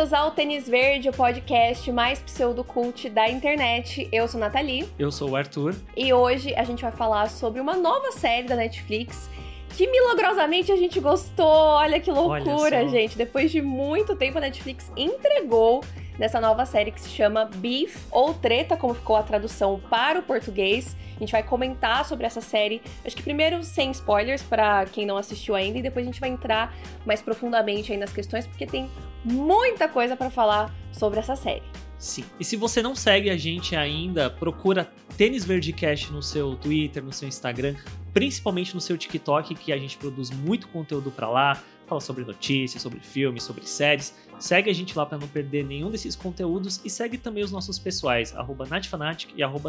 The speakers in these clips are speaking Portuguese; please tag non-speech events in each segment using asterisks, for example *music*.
Bem-vindos ao Tênis Verde, o podcast mais pseudocult da internet. Eu sou Nathalie. Eu sou o Arthur. E hoje a gente vai falar sobre uma nova série da Netflix que milagrosamente a gente gostou. Olha que loucura, Olha gente. Depois de muito tempo, a Netflix entregou nessa nova série que se chama Beef ou Treta, como ficou a tradução para o português. A gente vai comentar sobre essa série, acho que primeiro sem spoilers para quem não assistiu ainda e depois a gente vai entrar mais profundamente aí nas questões porque tem muita coisa para falar sobre essa série. Sim. E se você não segue a gente ainda, procura Tênis Verde Cash no seu Twitter, no seu Instagram, principalmente no seu TikTok, que a gente produz muito conteúdo para lá fala sobre notícias, sobre filmes, sobre séries. Segue a gente lá para não perder nenhum desses conteúdos e segue também os nossos pessoais, arroba natfanatic e arroba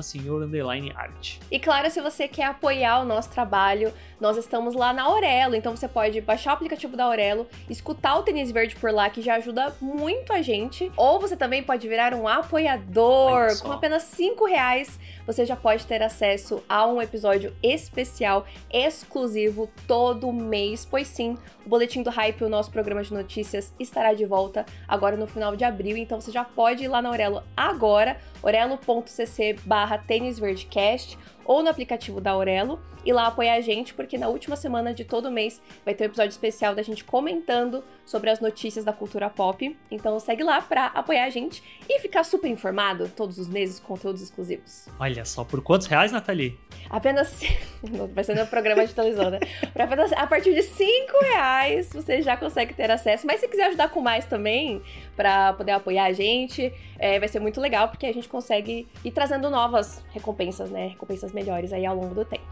art. E claro, se você quer apoiar o nosso trabalho, nós estamos lá na Aurelo, então você pode baixar o aplicativo da Aurelo, escutar o Tênis Verde por lá, que já ajuda muito a gente. Ou você também pode virar um apoiador com apenas 5 reais. Você já pode ter acesso a um episódio especial, exclusivo, todo mês, pois sim, o Boletim do Hype, o nosso programa de notícias, estará de volta agora no final de abril, então você já pode ir lá na Aurelo agora, orelo.cc barra ou no aplicativo da Aurelo e lá apoiar a gente, porque na última semana de todo mês vai ter um episódio especial da gente comentando sobre as notícias da cultura pop. Então segue lá para apoiar a gente e ficar super informado todos os meses com conteúdos exclusivos. Olha só, por quantos reais, Nathalie? Apenas. *laughs* Vai ser no programa de televisão, né? Apenas a partir de 5 reais você já consegue ter acesso. Mas se quiser ajudar com mais também, para poder apoiar a gente, é, vai ser muito legal, porque a gente consegue ir trazendo novas recompensas, né? Recompensas melhores aí ao longo do tempo.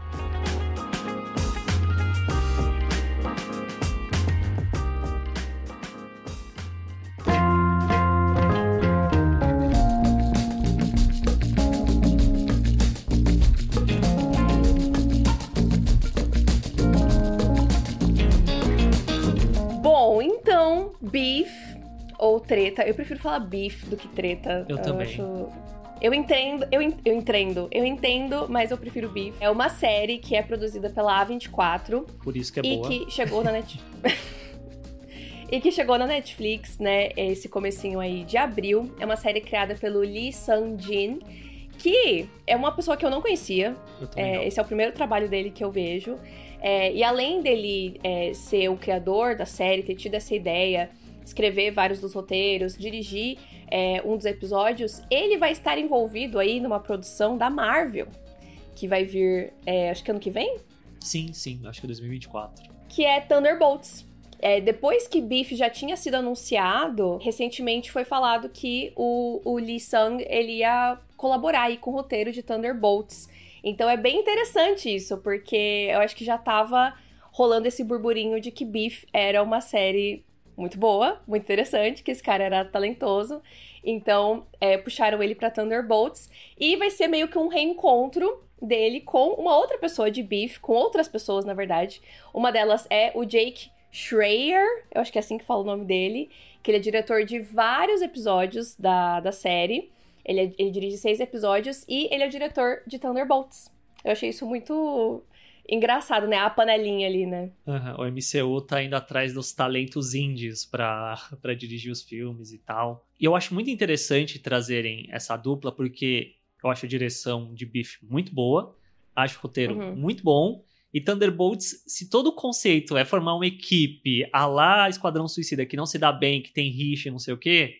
Bom, então, Beef ou Treta. Eu prefiro falar Beef do que Treta. Eu, eu também. Acho... Eu entendo, eu, eu entendo, eu entendo, mas eu prefiro Beef. É uma série que é produzida pela A24. Por isso que é e boa. E que chegou na Netflix. *laughs* e que chegou na Netflix, né, esse comecinho aí de abril. É uma série criada pelo Lee Sang-jin, que é uma pessoa que eu não conhecia. Eu é, não. Esse é o primeiro trabalho dele que eu vejo. É, e além dele é, ser o criador da série, ter tido essa ideia, escrever vários dos roteiros, dirigir é, um dos episódios, ele vai estar envolvido aí numa produção da Marvel, que vai vir, é, acho que ano que vem? Sim, sim, acho que é 2024. Que é Thunderbolts. É, depois que Beef já tinha sido anunciado, recentemente foi falado que o, o Lee Sung ele ia colaborar aí com o roteiro de Thunderbolts. Então é bem interessante isso, porque eu acho que já tava rolando esse burburinho de que Beef era uma série muito boa, muito interessante, que esse cara era talentoso. Então, é, puxaram ele para Thunderbolts e vai ser meio que um reencontro dele com uma outra pessoa de Beef, com outras pessoas, na verdade. Uma delas é o Jake Schreier, eu acho que é assim que fala o nome dele, que ele é diretor de vários episódios da, da série. Ele, é, ele dirige seis episódios e ele é o diretor de Thunderbolts. Eu achei isso muito engraçado, né? A panelinha ali, né? Uhum. O MCU tá indo atrás dos talentos indies para *laughs* dirigir os filmes e tal. E eu acho muito interessante trazerem essa dupla, porque eu acho a direção de Biff muito boa, acho o roteiro uhum. muito bom. E Thunderbolts, se todo o conceito é formar uma equipe a lá Esquadrão Suicida que não se dá bem, que tem rixa e não sei o quê,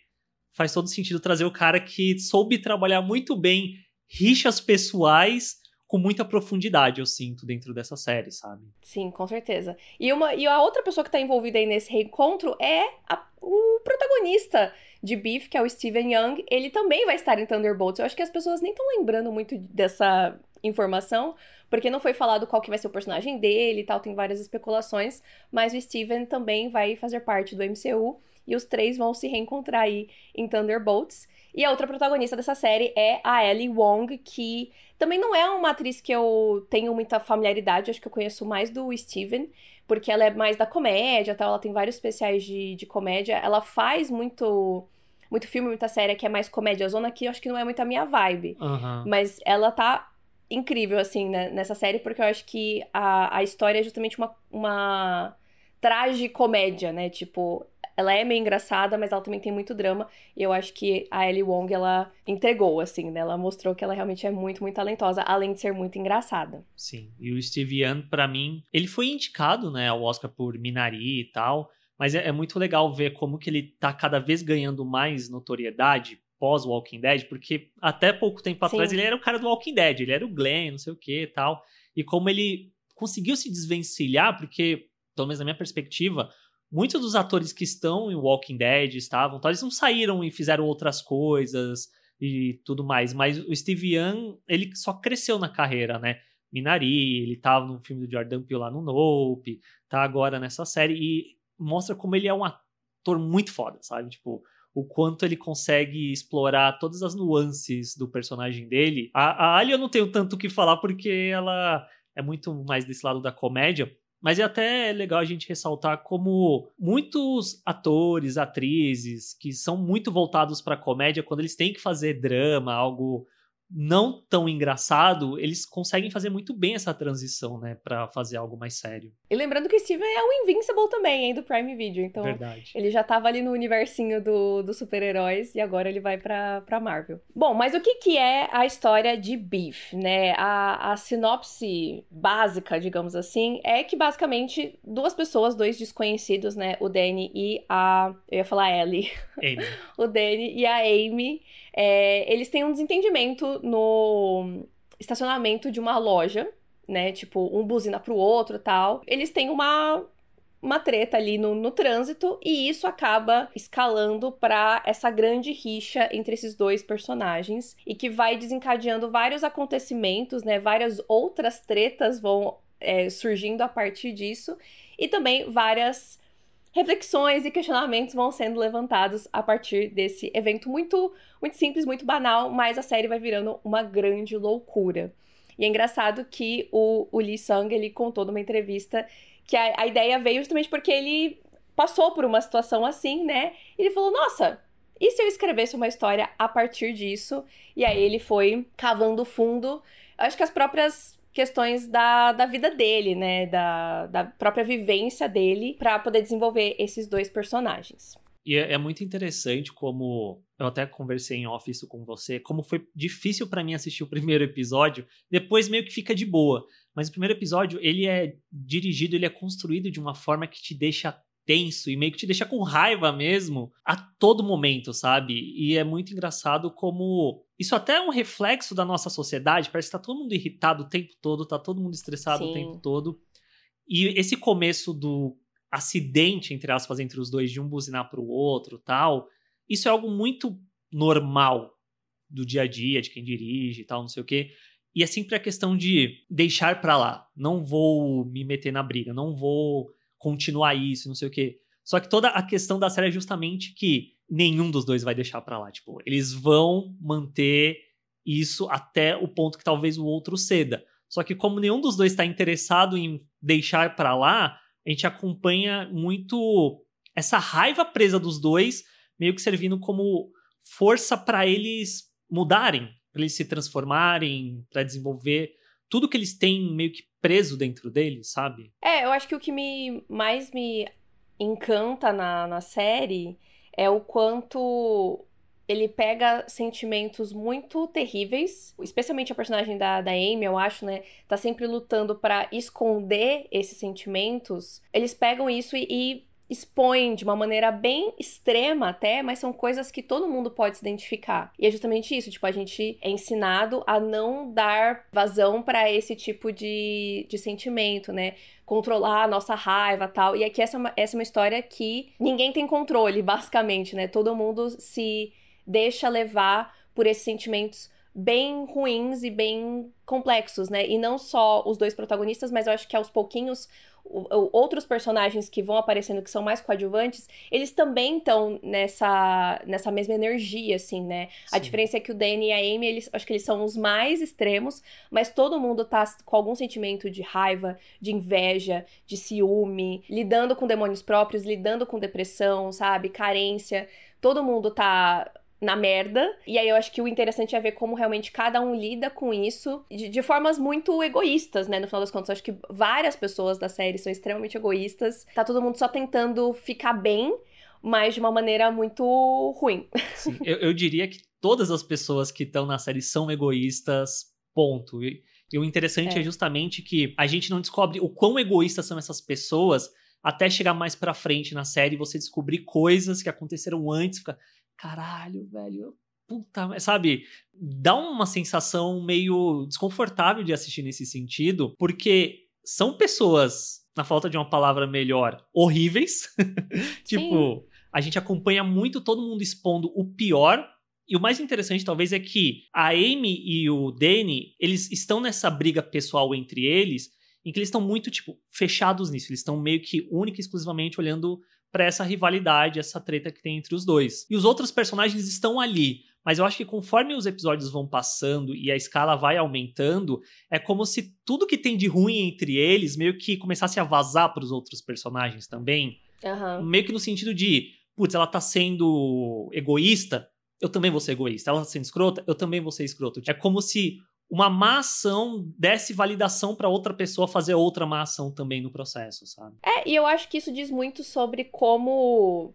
faz todo sentido trazer o cara que soube trabalhar muito bem rixas pessoais com muita profundidade, eu sinto, dentro dessa série, sabe? Sim, com certeza. E, uma, e a outra pessoa que tá envolvida aí nesse reencontro é a, o protagonista de Beef, que é o Steven Young. Ele também vai estar em Thunderbolts. Eu acho que as pessoas nem estão lembrando muito dessa informação, porque não foi falado qual que vai ser o personagem dele e tal, tem várias especulações, mas o Steven também vai fazer parte do MCU e os três vão se reencontrar aí em Thunderbolts. E a outra protagonista dessa série é a Ellie Wong, que também não é uma atriz que eu tenho muita familiaridade, acho que eu conheço mais do Steven, porque ela é mais da comédia, tal, ela tem vários especiais de, de comédia, ela faz muito muito filme, muita série que é mais comédia zona, que eu acho que não é muito a minha vibe. Uhum. Mas ela tá incrível, assim, né, nessa série, porque eu acho que a, a história é justamente uma, uma tragicomédia, né? Tipo, ela é meio engraçada, mas ela também tem muito drama. E eu acho que a Ellie Wong, ela entregou, assim, né? Ela mostrou que ela realmente é muito, muito talentosa, além de ser muito engraçada. Sim. E o Steve Young, pra mim, ele foi indicado, né, ao Oscar por Minari e tal. Mas é, é muito legal ver como que ele tá cada vez ganhando mais notoriedade pós Walking Dead, porque até pouco tempo Sim. atrás ele era o cara do Walking Dead, ele era o Glenn, não sei o que e tal. E como ele conseguiu se desvencilhar, porque, pelo menos na minha perspectiva, muitos dos atores que estão em Walking Dead estavam, tal, eles não saíram e fizeram outras coisas e tudo mais, mas o Steve Young, ele só cresceu na carreira, né? Minari, ele tava no filme do Jordan Peele lá no Nope, tá agora nessa série e mostra como ele é um ator muito foda, sabe? Tipo, o quanto ele consegue explorar todas as nuances do personagem dele. A, a Ali eu não tenho tanto o que falar porque ela é muito mais desse lado da comédia, mas é até legal a gente ressaltar como muitos atores, atrizes que são muito voltados para comédia, quando eles têm que fazer drama, algo não tão engraçado, eles conseguem fazer muito bem essa transição, né, para fazer algo mais sério. E lembrando que Steven é o Invincible também, hein, do Prime Video, então Verdade. ele já tava ali no universinho do, dos super-heróis e agora ele vai pra, pra Marvel. Bom, mas o que que é a história de Beef, né? A, a sinopse básica, digamos assim, é que basicamente duas pessoas, dois desconhecidos, né, o Danny e a... eu ia falar Ellie. Amy. *laughs* o Danny e a Amy é, eles têm um desentendimento no estacionamento de uma loja, né? Tipo, um buzina pro outro tal. Eles têm uma, uma treta ali no, no trânsito e isso acaba escalando para essa grande rixa entre esses dois personagens e que vai desencadeando vários acontecimentos, né? Várias outras tretas vão é, surgindo a partir disso e também várias reflexões e questionamentos vão sendo levantados a partir desse evento muito, muito simples, muito banal, mas a série vai virando uma grande loucura. E é engraçado que o, o Lee Sung, ele contou numa entrevista que a, a ideia veio justamente porque ele passou por uma situação assim, né? E ele falou, nossa, e se eu escrevesse uma história a partir disso? E aí ele foi cavando fundo. Eu acho que as próprias questões da, da vida dele, né? Da, da própria vivência dele, para poder desenvolver esses dois personagens. E é, é, muito interessante como eu até conversei em off isso com você, como foi difícil para mim assistir o primeiro episódio, depois meio que fica de boa. Mas o primeiro episódio, ele é dirigido, ele é construído de uma forma que te deixa tenso e meio que te deixa com raiva mesmo a todo momento, sabe? E é muito engraçado como isso até é um reflexo da nossa sociedade, parece que tá todo mundo irritado o tempo todo, tá todo mundo estressado Sim. o tempo todo. E esse começo do acidente, entre aspas, entre os dois, de um buzinar pro outro tal, isso é algo muito normal do dia a dia, de quem dirige e tal, não sei o quê. E é sempre a questão de deixar pra lá. Não vou me meter na briga, não vou continuar isso, não sei o quê. Só que toda a questão da série é justamente que nenhum dos dois vai deixar para lá. Tipo, eles vão manter isso até o ponto que talvez o outro ceda. Só que como nenhum dos dois está interessado em deixar para lá, a gente acompanha muito essa raiva presa dos dois, meio que servindo como força para eles mudarem, para eles se transformarem, para desenvolver tudo que eles têm meio que preso dentro deles, sabe? É, eu acho que o que me mais me encanta na, na série é o quanto ele pega sentimentos muito terríveis, especialmente a personagem da, da Amy, eu acho, né? Tá sempre lutando para esconder esses sentimentos. Eles pegam isso e, e expõem de uma maneira bem extrema até, mas são coisas que todo mundo pode se identificar. E é justamente isso, tipo, a gente é ensinado a não dar vazão para esse tipo de, de sentimento, né? Controlar a nossa raiva tal. E aqui essa, é essa é uma história que ninguém tem controle, basicamente, né? Todo mundo se deixa levar por esses sentimentos bem ruins e bem complexos, né? E não só os dois protagonistas, mas eu acho que aos pouquinhos outros personagens que vão aparecendo que são mais coadjuvantes, eles também estão nessa, nessa mesma energia, assim, né? Sim. A diferença é que o Danny e a Amy, eles, acho que eles são os mais extremos, mas todo mundo tá com algum sentimento de raiva, de inveja, de ciúme, lidando com demônios próprios, lidando com depressão, sabe? Carência. Todo mundo tá na merda. E aí eu acho que o interessante é ver como realmente cada um lida com isso de, de, formas muito egoístas, né? No final das contas, eu acho que várias pessoas da série são extremamente egoístas. Tá todo mundo só tentando ficar bem. mas de uma maneira muito ruim. *laughs* Sim, eu, eu diria que todas as pessoas que estão na série são egoístas, ponto. E, e o interessante é. é. justamente que a gente não descobre o quão egoístas são essas pessoas até chegar mais pra frente na série e você descobrir coisas que aconteceram antes. Fica, caralho, velho, puta, sabe? Dá uma sensação meio desconfortável de assistir nesse sentido, porque são pessoas, na falta de uma palavra melhor, horríveis. *laughs* tipo, a gente acompanha muito todo mundo expondo o pior e o mais interessante, talvez, é que a Amy e o Danny, eles estão nessa briga pessoal entre eles, em que eles estão muito, tipo, fechados nisso. Eles estão meio que única e exclusivamente olhando para essa rivalidade, essa treta que tem entre os dois. E os outros personagens estão ali, mas eu acho que conforme os episódios vão passando e a escala vai aumentando, é como se tudo que tem de ruim entre eles meio que começasse a vazar para os outros personagens também. Uhum. Meio que no sentido de, putz, ela tá sendo egoísta, eu também vou ser egoísta. Ela tá sendo escrota, eu também vou ser escroto. É como se uma má ação desse validação para outra pessoa fazer outra má ação também no processo, sabe? É, e eu acho que isso diz muito sobre como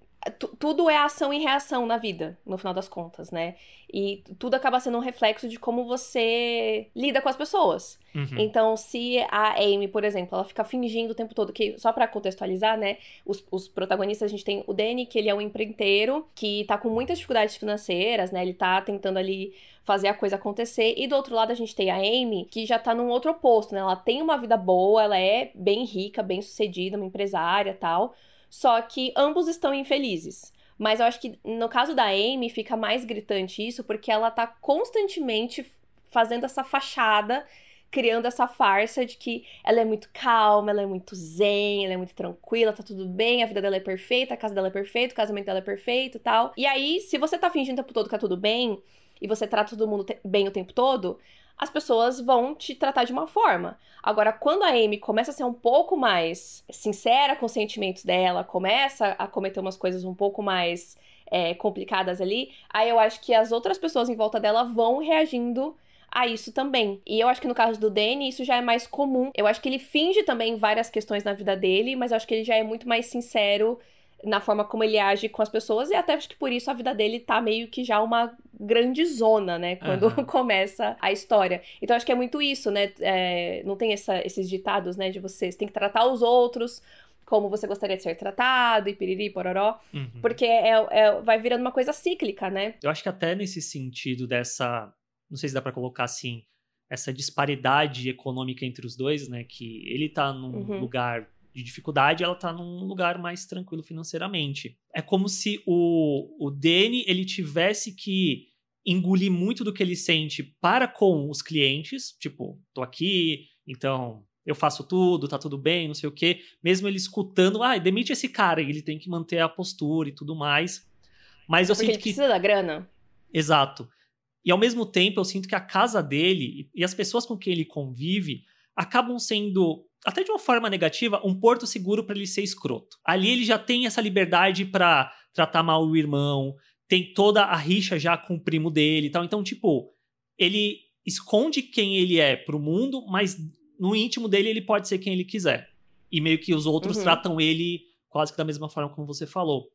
tudo é ação e reação na vida, no final das contas, né? E tudo acaba sendo um reflexo de como você lida com as pessoas. Uhum. Então, se a Amy, por exemplo, ela fica fingindo o tempo todo que, só para contextualizar, né? Os, os, protagonistas, a gente tem o Danny, que ele é um empreiteiro, que tá com muitas dificuldades financeiras, né? Ele tá tentando ali fazer a coisa acontecer. E do outro lado, a gente tem a Amy, que já tá num outro oposto, né? Ela tem uma vida boa, ela é bem rica, bem sucedida, uma empresária tal só que ambos estão infelizes. Mas eu acho que no caso da Amy fica mais gritante isso porque ela tá constantemente fazendo essa fachada, criando essa farsa de que ela é muito calma, ela é muito zen, ela é muito tranquila, tá tudo bem, a vida dela é perfeita, a casa dela é perfeita, o casamento dela é perfeito tal. E aí, se você tá fingindo o tempo todo que tá tudo bem e você trata todo mundo bem o tempo todo, as pessoas vão te tratar de uma forma. Agora, quando a Amy começa a ser um pouco mais sincera com os sentimentos dela, começa a cometer umas coisas um pouco mais é, complicadas ali, aí eu acho que as outras pessoas em volta dela vão reagindo a isso também. E eu acho que no caso do Danny, isso já é mais comum. Eu acho que ele finge também várias questões na vida dele, mas eu acho que ele já é muito mais sincero na forma como ele age com as pessoas, e até acho que por isso a vida dele tá meio que já uma grande zona, né? Quando uhum. *laughs* começa a história. Então acho que é muito isso, né? É, não tem essa, esses ditados, né? De você, você tem que tratar os outros como você gostaria de ser tratado, e piriri, pororó. Uhum. Porque é, é, vai virando uma coisa cíclica, né? Eu acho que até nesse sentido dessa. Não sei se dá para colocar assim. Essa disparidade econômica entre os dois, né? Que ele tá num uhum. lugar de dificuldade, ela tá num lugar mais tranquilo financeiramente. É como se o, o Danny, ele tivesse que engolir muito do que ele sente para com os clientes, tipo, tô aqui, então eu faço tudo, tá tudo bem, não sei o quê, mesmo ele escutando, ah, demite esse cara, e ele tem que manter a postura e tudo mais. Mas eu Porque sinto ele que precisa da grana. Exato. E ao mesmo tempo eu sinto que a casa dele e as pessoas com quem ele convive acabam sendo até de uma forma negativa, um porto seguro para ele ser escroto. Ali ele já tem essa liberdade para tratar mal o irmão, tem toda a rixa já com o primo dele e tal. Então, tipo, ele esconde quem ele é pro mundo, mas no íntimo dele ele pode ser quem ele quiser. E meio que os outros uhum. tratam ele quase que da mesma forma como você falou.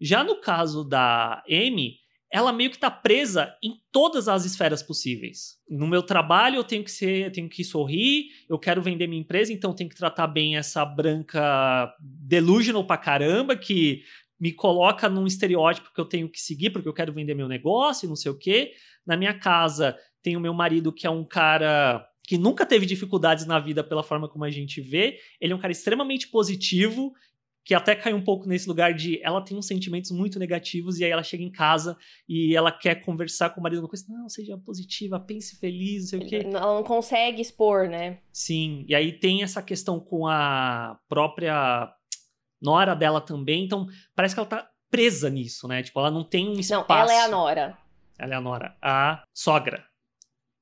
Já no caso da Amy, ela meio que tá presa em todas as esferas possíveis. No meu trabalho eu tenho que ser, eu tenho que sorrir, eu quero vender minha empresa, então tenho que tratar bem essa branca delusional pra caramba que me coloca num estereótipo que eu tenho que seguir porque eu quero vender meu negócio e não sei o quê. Na minha casa tem o meu marido que é um cara que nunca teve dificuldades na vida pela forma como a gente vê. Ele é um cara extremamente positivo que até cai um pouco nesse lugar de ela tem uns sentimentos muito negativos e aí ela chega em casa e ela quer conversar com o marido uma coisa, não, seja positiva, pense feliz, não sei o quê. Ela não consegue expor, né? Sim, e aí tem essa questão com a própria nora dela também, então parece que ela tá presa nisso, né? Tipo, ela não tem um espaço. Não, ela é a nora. Ela é a nora. A sogra.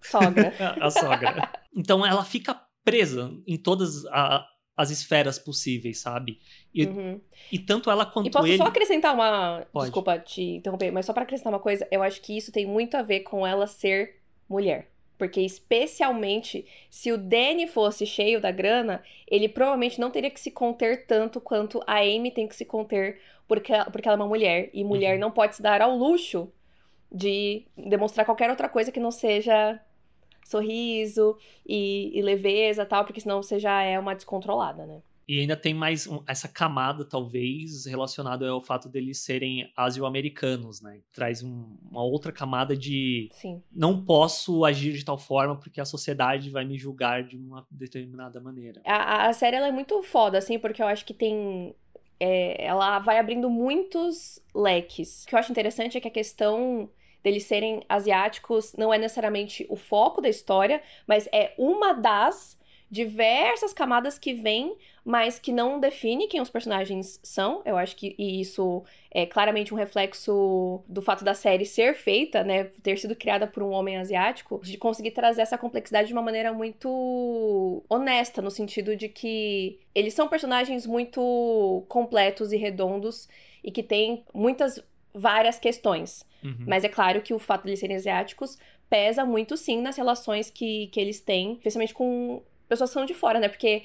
Sogra. *laughs* a sogra. Então ela fica presa em todas a, as esferas possíveis, sabe? E, uhum. e tanto ela quanto ele... E posso ele... só acrescentar uma... Pode. Desculpa te interromper, mas só para acrescentar uma coisa, eu acho que isso tem muito a ver com ela ser mulher. Porque, especialmente, se o Danny fosse cheio da grana, ele provavelmente não teria que se conter tanto quanto a Amy tem que se conter porque, porque ela é uma mulher. E mulher uhum. não pode se dar ao luxo de demonstrar qualquer outra coisa que não seja sorriso e, e leveza tal, porque senão você já é uma descontrolada, né? E ainda tem mais um, essa camada, talvez, relacionada ao fato deles serem asio-americanos, né? Traz um, uma outra camada de Sim. não posso agir de tal forma porque a sociedade vai me julgar de uma determinada maneira. A, a série ela é muito foda, assim, porque eu acho que tem. É, ela vai abrindo muitos leques. O que eu acho interessante é que a questão deles serem asiáticos não é necessariamente o foco da história, mas é uma das diversas camadas que vêm, mas que não define quem os personagens são. Eu acho que isso é claramente um reflexo do fato da série ser feita, né, ter sido criada por um homem asiático, de conseguir trazer essa complexidade de uma maneira muito honesta, no sentido de que eles são personagens muito completos e redondos e que têm muitas várias questões. Uhum. Mas é claro que o fato de eles serem asiáticos pesa muito sim nas relações que, que eles têm, especialmente com pessoas que são de fora, né? Porque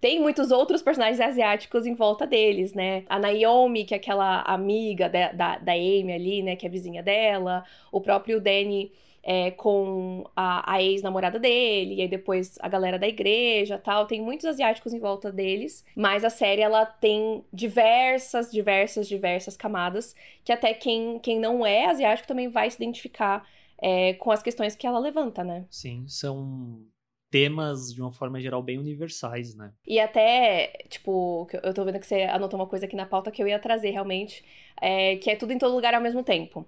tem muitos outros personagens asiáticos em volta deles, né? A Naomi, que é aquela amiga da, da, da Amy ali, né? Que é vizinha dela. O próprio Danny é, com a, a ex-namorada dele. E aí depois a galera da igreja tal. Tem muitos asiáticos em volta deles. Mas a série, ela tem diversas, diversas, diversas camadas. Que até quem, quem não é asiático também vai se identificar é, com as questões que ela levanta, né? Sim, são temas, de uma forma geral, bem universais, né? E até, tipo, eu tô vendo que você anotou uma coisa aqui na pauta que eu ia trazer realmente, é, que é tudo em todo lugar ao mesmo tempo.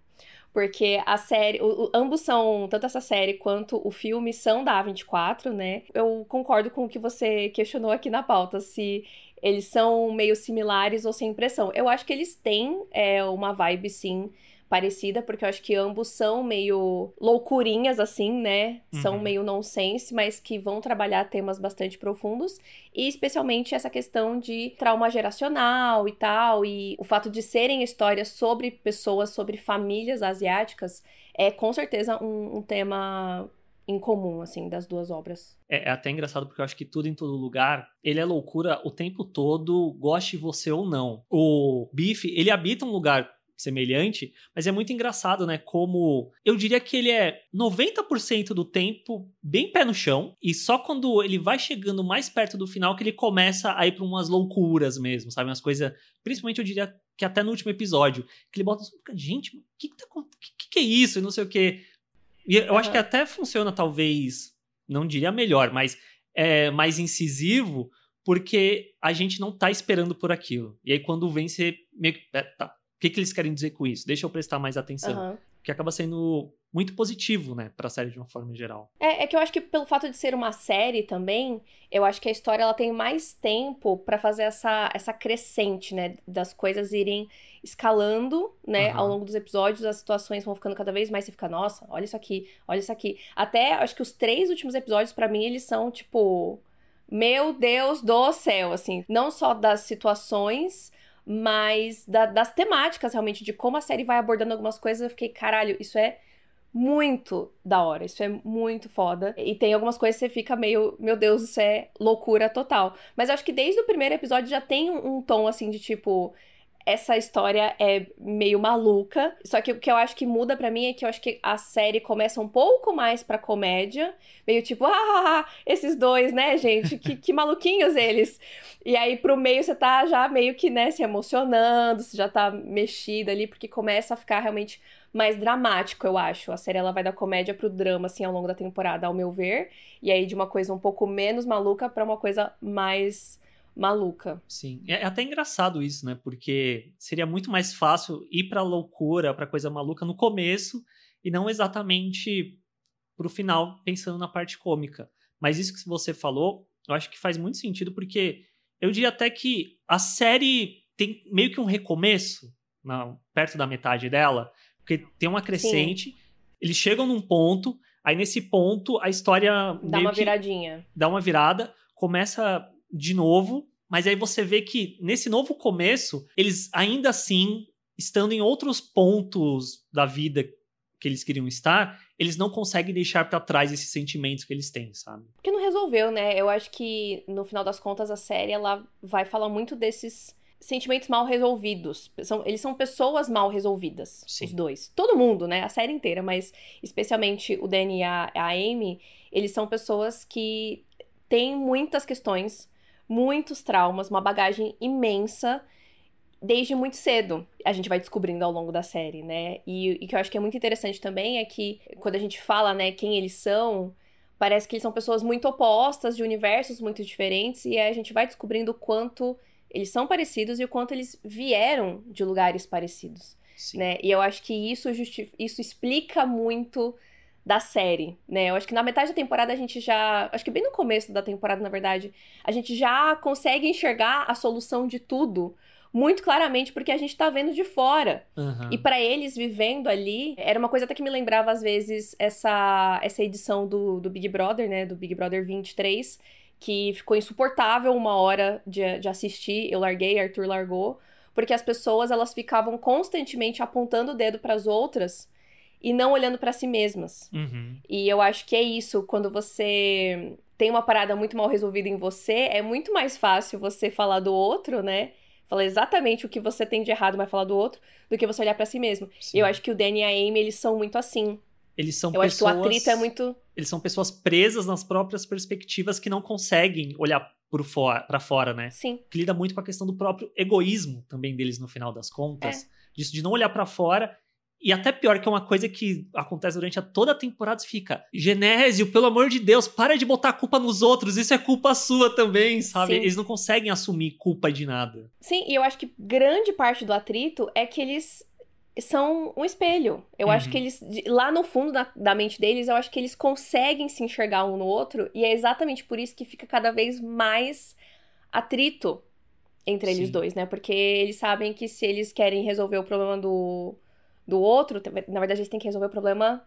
Porque a série, o, o, ambos são, tanto essa série quanto o filme, são da A24, né? Eu concordo com o que você questionou aqui na pauta, se eles são meio similares ou sem impressão. Eu acho que eles têm é, uma vibe, sim, parecida, porque eu acho que ambos são meio loucurinhas, assim, né? Uhum. São meio nonsense, mas que vão trabalhar temas bastante profundos. E especialmente essa questão de trauma geracional e tal, e o fato de serem histórias sobre pessoas, sobre famílias asiáticas, é com certeza um, um tema em comum, assim, das duas obras. É, é, até engraçado porque eu acho que tudo em todo lugar, ele é loucura o tempo todo, goste você ou não. O Biff, ele habita um lugar semelhante, mas é muito engraçado, né? Como eu diria que ele é 90% do tempo bem pé no chão, e só quando ele vai chegando mais perto do final que ele começa a ir para umas loucuras mesmo, sabe? Umas coisas. Principalmente eu diria que até no último episódio, que ele bota assim, gente, o que, que, tá, que, que é isso? E não sei o quê. E eu acho que até funciona, talvez, não diria melhor, mas é mais incisivo, porque a gente não tá esperando por aquilo. E aí quando vem, você meio que. É, tá, o que, que eles querem dizer com isso? Deixa eu prestar mais atenção. Uhum. Que acaba sendo muito positivo, né, pra série de uma forma geral. É, é que eu acho que pelo fato de ser uma série também, eu acho que a história ela tem mais tempo para fazer essa, essa crescente, né, das coisas irem escalando, né, uhum. ao longo dos episódios, as situações vão ficando cada vez mais, você fica, nossa, olha isso aqui, olha isso aqui. Até, acho que os três últimos episódios, para mim, eles são, tipo, meu Deus do céu, assim, não só das situações, mas da, das temáticas realmente, de como a série vai abordando algumas coisas, eu fiquei, caralho, isso é muito da hora, isso é muito foda. E tem algumas coisas que você fica meio, meu Deus, isso é loucura total. Mas eu acho que desde o primeiro episódio já tem um, um tom assim de tipo essa história é meio maluca. Só que o que eu acho que muda para mim é que eu acho que a série começa um pouco mais pra comédia. Meio tipo, ah, esses dois, né, gente? Que, que maluquinhos eles. E aí pro meio você tá já meio que, né, se emocionando, você já tá mexida ali, porque começa a ficar realmente mais dramático, eu acho. A série ela vai da comédia pro drama, assim, ao longo da temporada, ao meu ver. E aí de uma coisa um pouco menos maluca para uma coisa mais maluca. Sim, é até engraçado isso, né? Porque seria muito mais fácil ir pra loucura, pra coisa maluca no começo e não exatamente pro final, pensando na parte cômica. Mas isso que você falou, eu acho que faz muito sentido, porque eu diria até que a série tem meio que um recomeço na, perto da metade dela, porque tem uma crescente, Sim. eles chegam num ponto, aí nesse ponto a história. Dá uma viradinha. Dá uma virada, começa de novo, mas aí você vê que nesse novo começo, eles ainda assim, estando em outros pontos da vida que eles queriam estar, eles não conseguem deixar para trás esses sentimentos que eles têm, sabe? Porque não resolveu, né? Eu acho que no final das contas a série ela vai falar muito desses sentimentos mal resolvidos. São, eles são pessoas mal resolvidas, Sim. os dois. Todo mundo, né? A série inteira, mas especialmente o Danny e a, a Amy, eles são pessoas que têm muitas questões, muitos traumas, uma bagagem imensa desde muito cedo. A gente vai descobrindo ao longo da série, né? E o que eu acho que é muito interessante também é que quando a gente fala, né, quem eles são, parece que eles são pessoas muito opostas, de universos muito diferentes, e a gente vai descobrindo o quanto eles são parecidos e o quanto eles vieram de lugares parecidos. Sim. Né? E eu acho que isso, isso explica muito da série, né? Eu acho que na metade da temporada a gente já, acho que bem no começo da temporada, na verdade, a gente já consegue enxergar a solução de tudo muito claramente porque a gente tá vendo de fora. Uhum. E para eles vivendo ali, era uma coisa até que me lembrava às vezes essa essa edição do, do Big Brother, né, do Big Brother 23, que ficou insuportável uma hora de, de assistir. Eu larguei, Arthur largou, porque as pessoas elas ficavam constantemente apontando o dedo para as outras e não olhando para si mesmas. Uhum. E eu acho que é isso, quando você tem uma parada muito mal resolvida em você, é muito mais fácil você falar do outro, né? Falar exatamente o que você tem de errado, mas falar do outro, do que você olhar para si mesmo. Sim. E eu acho que o Danny e a Amy, eles são muito assim. Eles são eu pessoas... acho que o atrito é muito eles são pessoas presas nas próprias perspectivas que não conseguem olhar para fora, fora, né? Sim. Que lida muito com a questão do próprio egoísmo também deles no final das contas. É. Disso de não olhar para fora. E até pior, que é uma coisa que acontece durante a toda a temporada, fica, Genésio, pelo amor de Deus, para de botar a culpa nos outros, isso é culpa sua também, sabe? Sim. Eles não conseguem assumir culpa de nada. Sim, e eu acho que grande parte do atrito é que eles são um espelho. Eu uhum. acho que eles, lá no fundo da, da, mente deles, eu acho que eles conseguem se enxergar um no outro, e é exatamente por isso que fica cada vez mais atrito entre Sim. eles dois, né? Porque eles sabem que se eles querem resolver o problema do, do outro, na verdade eles têm que resolver o problema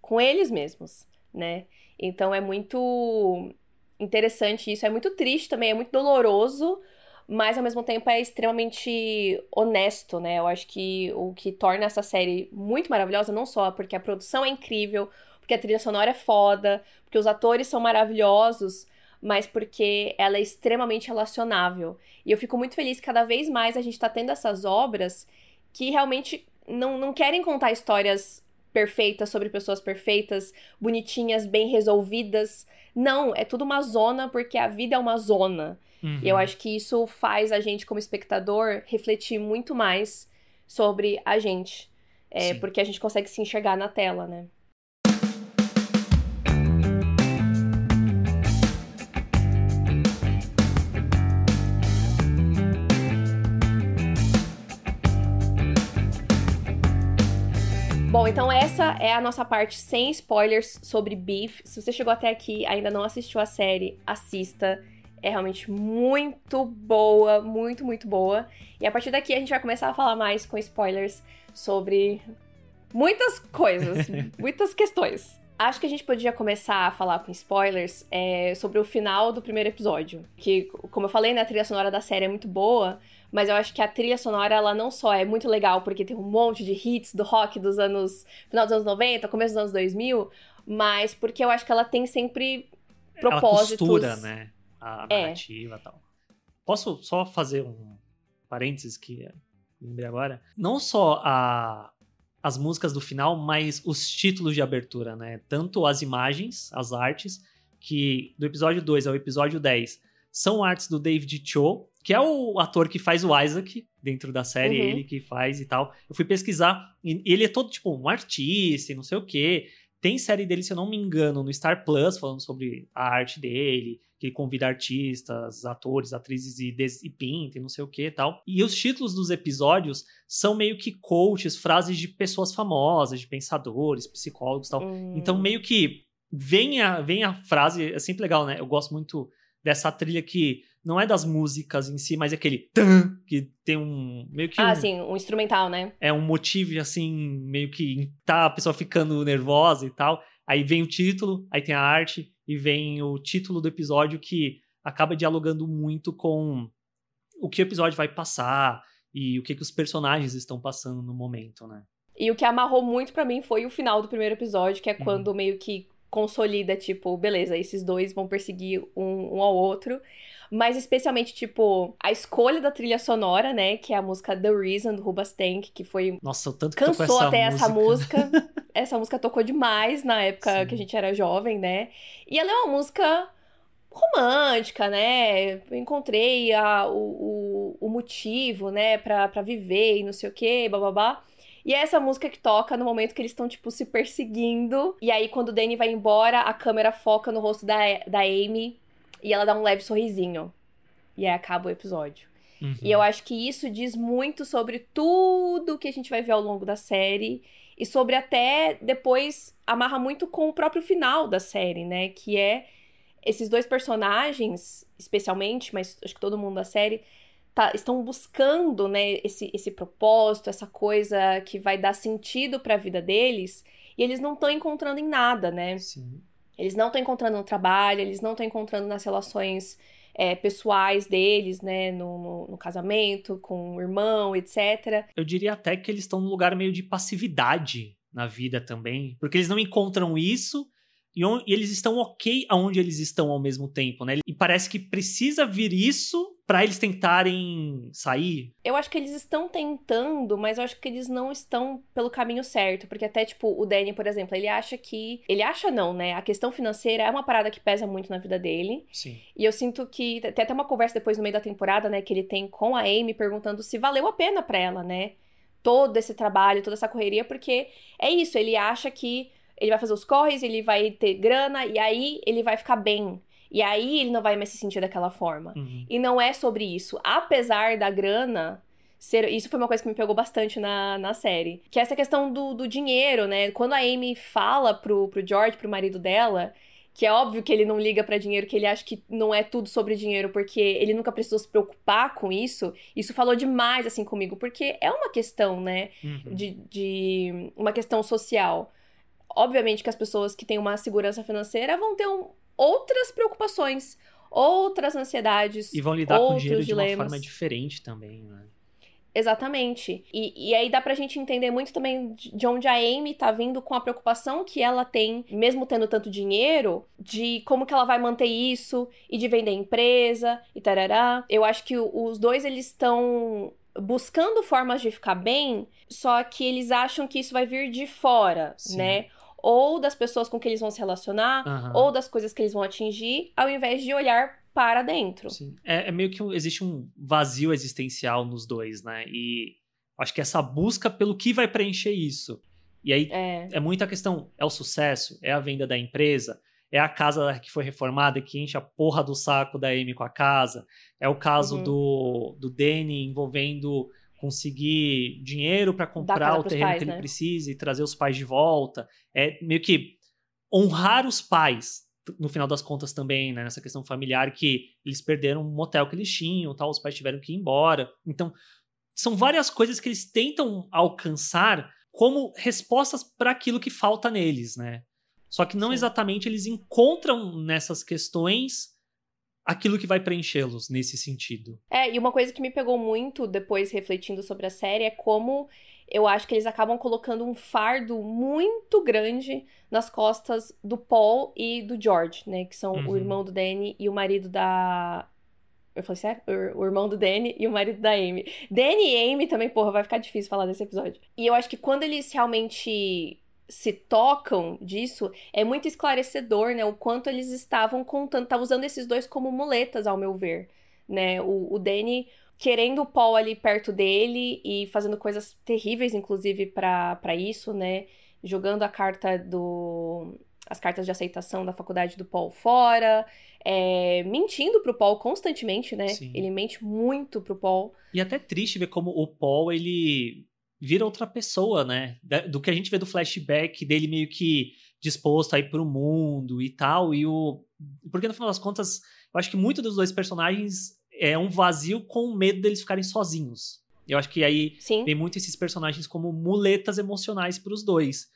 com eles mesmos, né? Então é muito interessante isso, é muito triste também, é muito doloroso, mas ao mesmo tempo é extremamente honesto, né? Eu acho que o que torna essa série muito maravilhosa, não só porque a produção é incrível, porque a trilha sonora é foda, porque os atores são maravilhosos, mas porque ela é extremamente relacionável. E eu fico muito feliz que cada vez mais a gente tá tendo essas obras que realmente não, não querem contar histórias perfeitas sobre pessoas perfeitas, bonitinhas, bem resolvidas. Não, é tudo uma zona porque a vida é uma zona. Uhum. E eu uhum. acho que isso faz a gente, como espectador, refletir muito mais sobre a gente. É, porque a gente consegue se enxergar na tela, né? Bom, então essa é a nossa parte sem spoilers sobre Beef. Se você chegou até aqui ainda não assistiu a série, assista é realmente muito boa, muito, muito boa. E a partir daqui a gente vai começar a falar mais com spoilers sobre muitas coisas, *laughs* muitas questões. Acho que a gente podia começar a falar com spoilers é, sobre o final do primeiro episódio. Que, como eu falei, né, a trilha sonora da série é muito boa, mas eu acho que a trilha sonora, ela não só é muito legal porque tem um monte de hits do rock dos anos. final dos anos 90, começo dos anos 2000, mas porque eu acho que ela tem sempre propósitos. Ela costura, né? a é. narrativa e é. tal. Posso só fazer um parênteses que lembrei agora? Não só a, as músicas do final, mas os títulos de abertura, né? Tanto as imagens, as artes, que do episódio 2 ao episódio 10 são artes do David Cho, que é o ator que faz o Isaac dentro da série, uhum. ele que faz e tal. Eu fui pesquisar, e ele é todo tipo um artista e não sei o quê. Tem série dele, se eu não me engano, no Star Plus, falando sobre a arte dele, que ele convida artistas, atores, atrizes e, des e pinta e não sei o que e tal. E os títulos dos episódios são meio que coaches, frases de pessoas famosas, de pensadores, psicólogos e tal. Hum. Então, meio que vem a, vem a frase, é sempre legal, né? Eu gosto muito dessa trilha que não é das músicas em si, mas é aquele tan, que tem um meio que Ah, um, sim, um instrumental, né? É um motivo assim, meio que tá a pessoa ficando nervosa e tal. Aí vem o título, aí tem a arte e vem o título do episódio que acaba dialogando muito com o que o episódio vai passar e o que, que os personagens estão passando no momento, né? E o que amarrou muito para mim foi o final do primeiro episódio, que é uhum. quando meio que consolida, tipo, beleza, esses dois vão perseguir um, um ao outro. Mas especialmente, tipo, a escolha da trilha sonora, né? Que é a música The Reason, do Rubastank, que foi. Nossa, o tanto que Cansou essa até música. essa música. *laughs* essa música tocou demais na época Sim. que a gente era jovem, né? E ela é uma música romântica, né? Eu encontrei a, o, o, o motivo, né, pra, pra viver e não sei o que, bababá. E é essa música que toca no momento que eles estão, tipo, se perseguindo. E aí, quando o Danny vai embora, a câmera foca no rosto da, da Amy e ela dá um leve sorrisinho. E aí acaba o episódio. Uhum. E eu acho que isso diz muito sobre tudo que a gente vai ver ao longo da série. E sobre até depois amarra muito com o próprio final da série, né? Que é esses dois personagens, especialmente, mas acho que todo mundo da série, tá, estão buscando, né, esse, esse propósito, essa coisa que vai dar sentido para a vida deles, e eles não estão encontrando em nada, né? Sim. Eles não estão encontrando no trabalho, eles não estão encontrando nas relações é, pessoais deles, né, no, no, no, casamento, com o irmão, etc. Eu diria até que eles estão num lugar meio de passividade na vida também, porque eles não encontram isso e, e eles estão ok aonde eles estão ao mesmo tempo, né? E parece que precisa vir isso para eles tentarem sair? Eu acho que eles estão tentando, mas eu acho que eles não estão pelo caminho certo, porque até tipo o Danny, por exemplo, ele acha que, ele acha não, né? A questão financeira é uma parada que pesa muito na vida dele. Sim. E eu sinto que tem até uma conversa depois no meio da temporada, né, que ele tem com a Amy perguntando se valeu a pena para ela, né? Todo esse trabalho, toda essa correria, porque é isso, ele acha que ele vai fazer os corres, ele vai ter grana e aí ele vai ficar bem. E aí ele não vai mais se sentir daquela forma. Uhum. E não é sobre isso. Apesar da grana ser. Isso foi uma coisa que me pegou bastante na, na série. Que é essa questão do, do dinheiro, né? Quando a Amy fala pro, pro George, pro marido dela, que é óbvio que ele não liga para dinheiro, que ele acha que não é tudo sobre dinheiro, porque ele nunca precisou se preocupar com isso. Isso falou demais, assim, comigo, porque é uma questão, né? Uhum. De, de. Uma questão social. Obviamente que as pessoas que têm uma segurança financeira vão ter um, outras preocupações, outras ansiedades. E vão lidar com o dinheiro dilemas. de uma forma diferente também, né? Exatamente. E, e aí dá pra gente entender muito também de onde a Amy tá vindo com a preocupação que ela tem, mesmo tendo tanto dinheiro, de como que ela vai manter isso e de vender empresa e tarará. Eu acho que os dois eles estão buscando formas de ficar bem, só que eles acham que isso vai vir de fora, Sim. né? Ou das pessoas com que eles vão se relacionar, uhum. ou das coisas que eles vão atingir, ao invés de olhar para dentro. É, é meio que um, existe um vazio existencial nos dois, né? E acho que essa busca pelo que vai preencher isso. E aí é, é muita questão: é o sucesso? É a venda da empresa? É a casa que foi reformada que enche a porra do saco da Amy com a casa? É o caso Uhum. do, do Danny envolvendo conseguir dinheiro para comprar o terreno pais, que ele né? precisa e trazer os pais de volta. É meio que honrar os pais, no final das contas também, né, nessa questão familiar, que eles perderam um motel que eles tinham, tal, os pais tiveram que ir embora. Então, são várias coisas que eles tentam alcançar como respostas para aquilo que falta neles, né? Só que não Sim. exatamente eles encontram nessas questões aquilo que vai preenchê-los nesse sentido. É, e uma coisa que me pegou muito depois refletindo sobre a série é como eu acho que eles acabam colocando um fardo muito grande nas costas do Paul e do George, né? Que são Uhum. o irmão do Danny e o marido da. Eu falei sério? O o irmão do Danny e o marido da Amy. Danny e Amy também, porra, vai ficar difícil falar desse episódio. E eu acho que quando eles realmente se tocam disso, é muito esclarecedor, né? O quanto eles estavam contando, estavam usando esses dois como muletas, ao meu ver, né? O, o Danny querendo o Paul ali perto dele e fazendo coisas terríveis, inclusive, pra pra isso, né? Jogando a carta do. as cartas de aceitação da faculdade do Paul fora, é, mentindo pro Paul constantemente, né? Sim. Ele mente muito pro Paul. E até triste ver como o Paul, ele vira outra pessoa, né? Do que a gente vê do flashback dele meio que disposto a ir pro mundo e tal. E o. Porque no final das contas, eu acho que muito dos dois personagens é um vazio com medo deles ficarem sozinhos. Eu acho que aí Sim. tem muito esses personagens como muletas emocionais pros dois.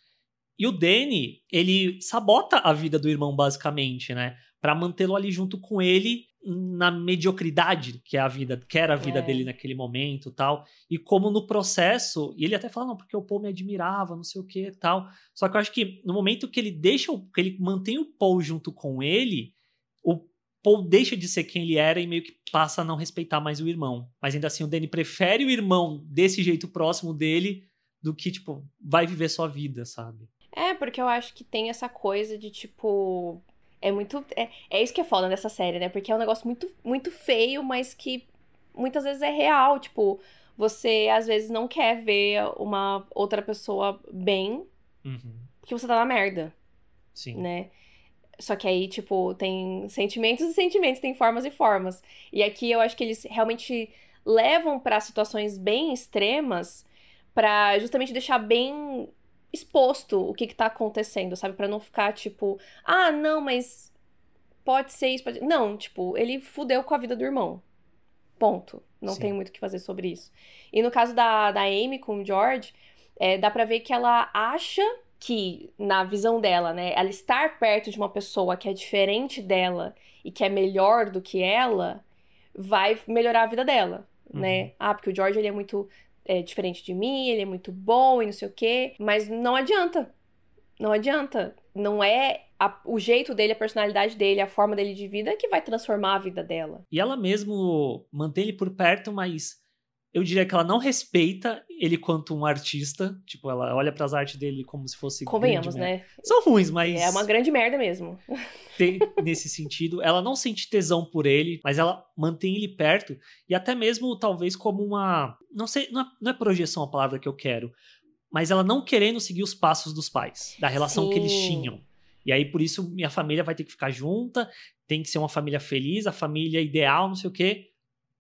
E o Danny, ele sabota a vida do irmão, basicamente, né? Pra mantê-lo ali junto com ele na mediocridade que é a vida, que era a vida É. dele naquele momento, tal. E como no processo, e ele até fala não, porque o Paul me admirava, não sei o que, tal. Só que eu acho que no momento que ele deixa, o- que ele mantém o Paul junto com ele, o Paul deixa de ser quem ele era e meio que passa a não respeitar mais o irmão. Mas ainda assim o Danny prefere o irmão desse jeito próximo dele do que tipo vai viver sua vida, sabe? É, porque eu acho que tem essa coisa de tipo. É muito. É, é isso que é foda dessa série, né? Porque é um negócio muito, muito feio, mas que muitas vezes é real. Tipo, você às vezes não quer ver uma outra pessoa bem Uhum. porque você tá na merda, Sim. né? Só que aí, tipo, tem sentimentos e sentimentos, tem formas e formas. E aqui eu acho que eles realmente levam pra situações bem extremas pra justamente deixar bem exposto o que que tá acontecendo, sabe? Pra não ficar tipo, ah, não, mas pode ser isso, pode... Não, tipo, ele fudeu com a vida do irmão. Ponto. Não Sim. tem muito o que fazer sobre isso. E no caso da, da Amy com o George, é, dá pra ver que ela acha que, na visão dela, né, ela estar perto de uma pessoa que é diferente dela e que é melhor do que ela, vai melhorar a vida dela, né? Ah, porque o George, ele é muito é, diferente de mim, ele é muito bom e não sei o quê, mas não adianta. Não adianta. Não é a- o jeito dele, a personalidade dele, a forma dele de vida que vai transformar a vida dela. E ela mesmo mantém ele por perto, mas eu diria que ela não respeita ele quanto um artista. Tipo, ela olha pras artes dele como se fosse. Convenhamos, né? São ruins, mas. É uma grande merda mesmo. *laughs* tem nesse sentido. Ela não sente tesão por ele, mas ela mantém ele perto e até mesmo talvez como uma, não sei, não é, não é projeção a palavra que eu quero, mas ela não querendo seguir os passos dos pais, da relação que eles Sim. tinham. E aí por isso minha família vai ter que ficar junta, tem que ser uma família feliz, a família ideal, não sei o quê.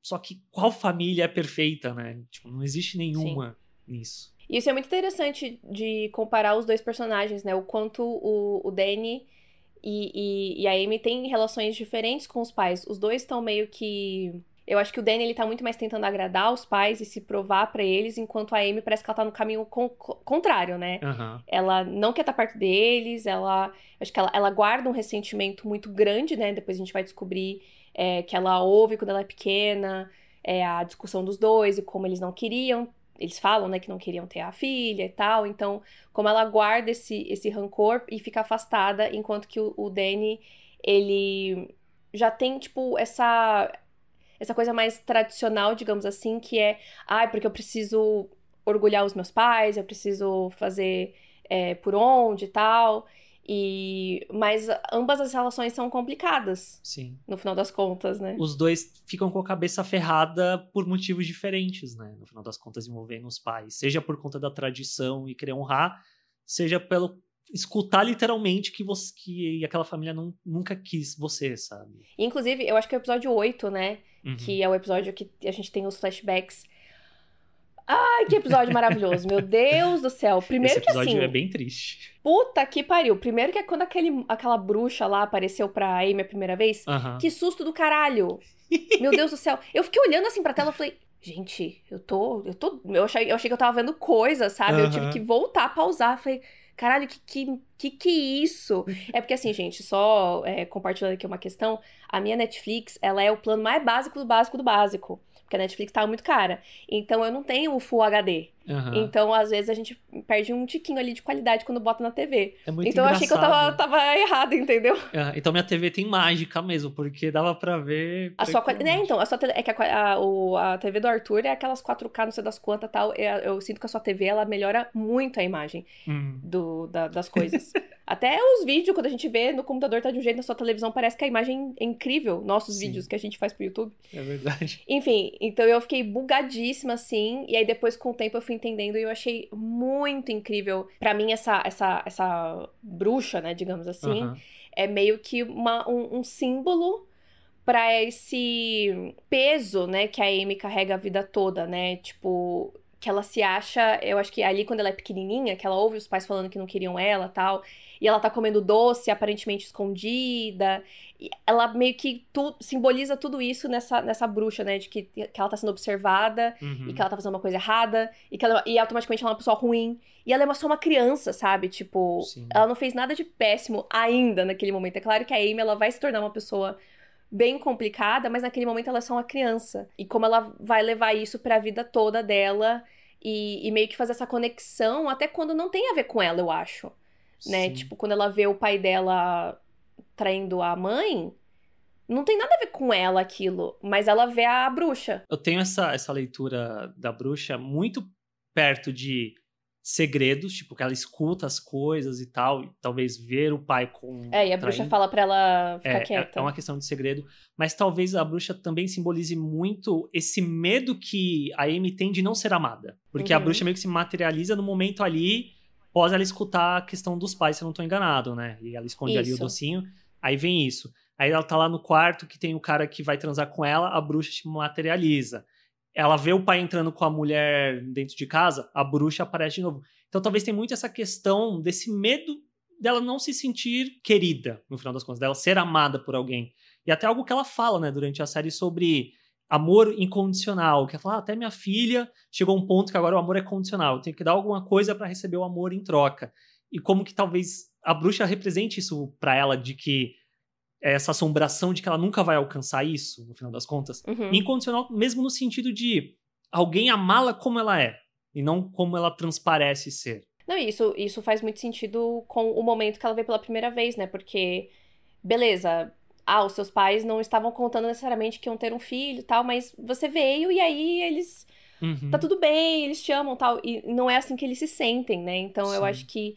Só que qual família é perfeita, né? Tipo, não existe nenhuma nisso. E isso é muito interessante de comparar os dois personagens, né? O quanto o, o Danny e, e, e a Amy têm relações diferentes com os pais. Os dois estão meio que. Eu acho que o Danny ele tá muito mais tentando agradar os pais e se provar pra eles, enquanto a Amy parece que ela tá no caminho con- co- contrário, né? Aham. Ela não quer estar perto deles, ela. Acho que ela, ela guarda um ressentimento muito grande, né? Depois a gente vai descobrir é, que ela ouve quando ela é pequena, é, a discussão dos dois e como eles não queriam. Eles falam, né, que não queriam ter a filha e tal. Então, como ela guarda esse, esse rancor e fica afastada, enquanto que o, o Danny, ele já tem, tipo, essa. Essa coisa mais tradicional, digamos assim, que é, ai, porque eu preciso orgulhar os meus pais, eu preciso fazer é, por onde e tal. E mas ambas as relações são complicadas Sim. no final das contas, né? Os dois ficam com a cabeça ferrada por motivos diferentes, né? No final das contas, envolvendo os pais. Seja por conta da tradição e querer honrar, seja pelo escutar literalmente que você que aquela família não, nunca quis você, sabe? Inclusive, eu acho que é o episódio 8, né? Uhum. Que é o episódio que a gente tem os flashbacks. Ai, que episódio maravilhoso, meu Deus do céu. Primeiro Esse que episódio assim, é bem triste. puta que pariu. Primeiro que é quando aquele, aquela bruxa lá apareceu pra Amy a primeira vez. Aham. Que susto do caralho. Meu Deus do céu. Eu fiquei olhando assim pra tela e falei, gente, eu tô. Eu tô. Eu achei, eu achei que eu tava vendo coisa, sabe? Eu tive que voltar, pausar. Falei, caralho, que que, que, que isso? É porque assim, gente, só é, compartilhando aqui uma questão, a minha Netflix, ela é o plano mais básico do básico do básico. Porque a Netflix tava muito cara. Então eu não tenho o Full HD. Aham. Então, às vezes, a gente perde um tiquinho ali de qualidade quando bota na TV. É muito então eu achei que eu tava, engraçado. tava errada, entendeu? Ah, então minha TV tem mágica mesmo, porque dava pra ver. A sua tranquilamente. então, a sua é que a, a, a TV do Arthur é aquelas 4K, não sei das quantas tal. É- Eu, sinto que a sua TV ela melhora muito a imagem Hum, do, da- das coisas. *laughs* Até os vídeos, quando a gente vê no computador, tá de um jeito, na sua televisão parece que a imagem é incrível. Nossos Sim. vídeos que a gente faz pro YouTube. é verdade. Enfim, então eu fiquei bugadíssima assim, e aí depois com o tempo eu fui entendendo e eu achei muito incrível. Pra mim, essa, essa, essa bruxa, né, digamos assim, Aham. é meio que uma, um, um símbolo pra esse peso, né, que a Amy carrega a vida toda, né? Tipo, que ela se acha, eu acho que ali quando ela é pequenininha, que ela ouve os pais falando que não queriam ela, tal, e ela tá comendo doce aparentemente escondida, e ela meio que tu, simboliza tudo isso nessa, nessa bruxa, né, de que, que ela tá sendo observada, Uhum. e que ela tá fazendo uma coisa errada, e que ela, e automaticamente ela é uma pessoa ruim. E ela é uma- só uma criança, sabe? Tipo, Sim. ela não fez nada de péssimo ainda naquele momento. É claro que a Amy ela vai se tornar uma pessoa bem complicada, mas naquele momento ela é só uma criança. E como ela vai levar isso para a vida toda dela e, e, meio que fazer essa conexão, até quando não tem a ver com ela, eu acho. Né? Tipo, quando ela vê o pai dela traindo a mãe, não tem nada a ver com ela aquilo, mas ela vê a bruxa. Eu tenho essa, essa leitura da bruxa muito perto de segredos, tipo, que ela escuta as coisas e tal, e talvez ver o pai com. É, e a bruxa fala para ela ficar é, quieta. É uma questão de segredo, mas talvez a bruxa também simbolize muito esse medo que a Amy tem de não ser amada. Porque uhum. a bruxa meio que se materializa no momento ali, após ela escutar a questão dos pais, se eu não tô enganado, né? E ela esconde isso. ali o docinho, aí vem isso. Aí ela tá lá no quarto que tem o cara que vai transar com ela, a bruxa se materializa ela vê o pai entrando com a mulher dentro de casa, a bruxa aparece de novo. Então talvez tenha muito essa questão desse medo dela não se sentir querida, no final das contas, dela ser amada por alguém. E até algo que ela fala, né, durante a série sobre amor incondicional, que ela fala, ah, até minha filha chegou a um ponto que agora o amor é condicional, eu tenho que dar alguma coisa para receber o amor em troca. E como que talvez a bruxa represente isso para ela de que essa assombração de que ela nunca vai alcançar isso, no final das contas. Uhum. Incondicional, mesmo no sentido de alguém amá-la como ela é, e não como ela transparece ser. Não, isso, isso faz muito sentido com o momento que ela vê pela primeira vez, né? Porque, beleza, ah, os seus pais não estavam contando necessariamente que iam ter um filho e tal, mas você veio e aí eles. Uhum. Tá tudo bem, eles te amam tal. E não é assim que eles se sentem, né? Então Sim. eu acho que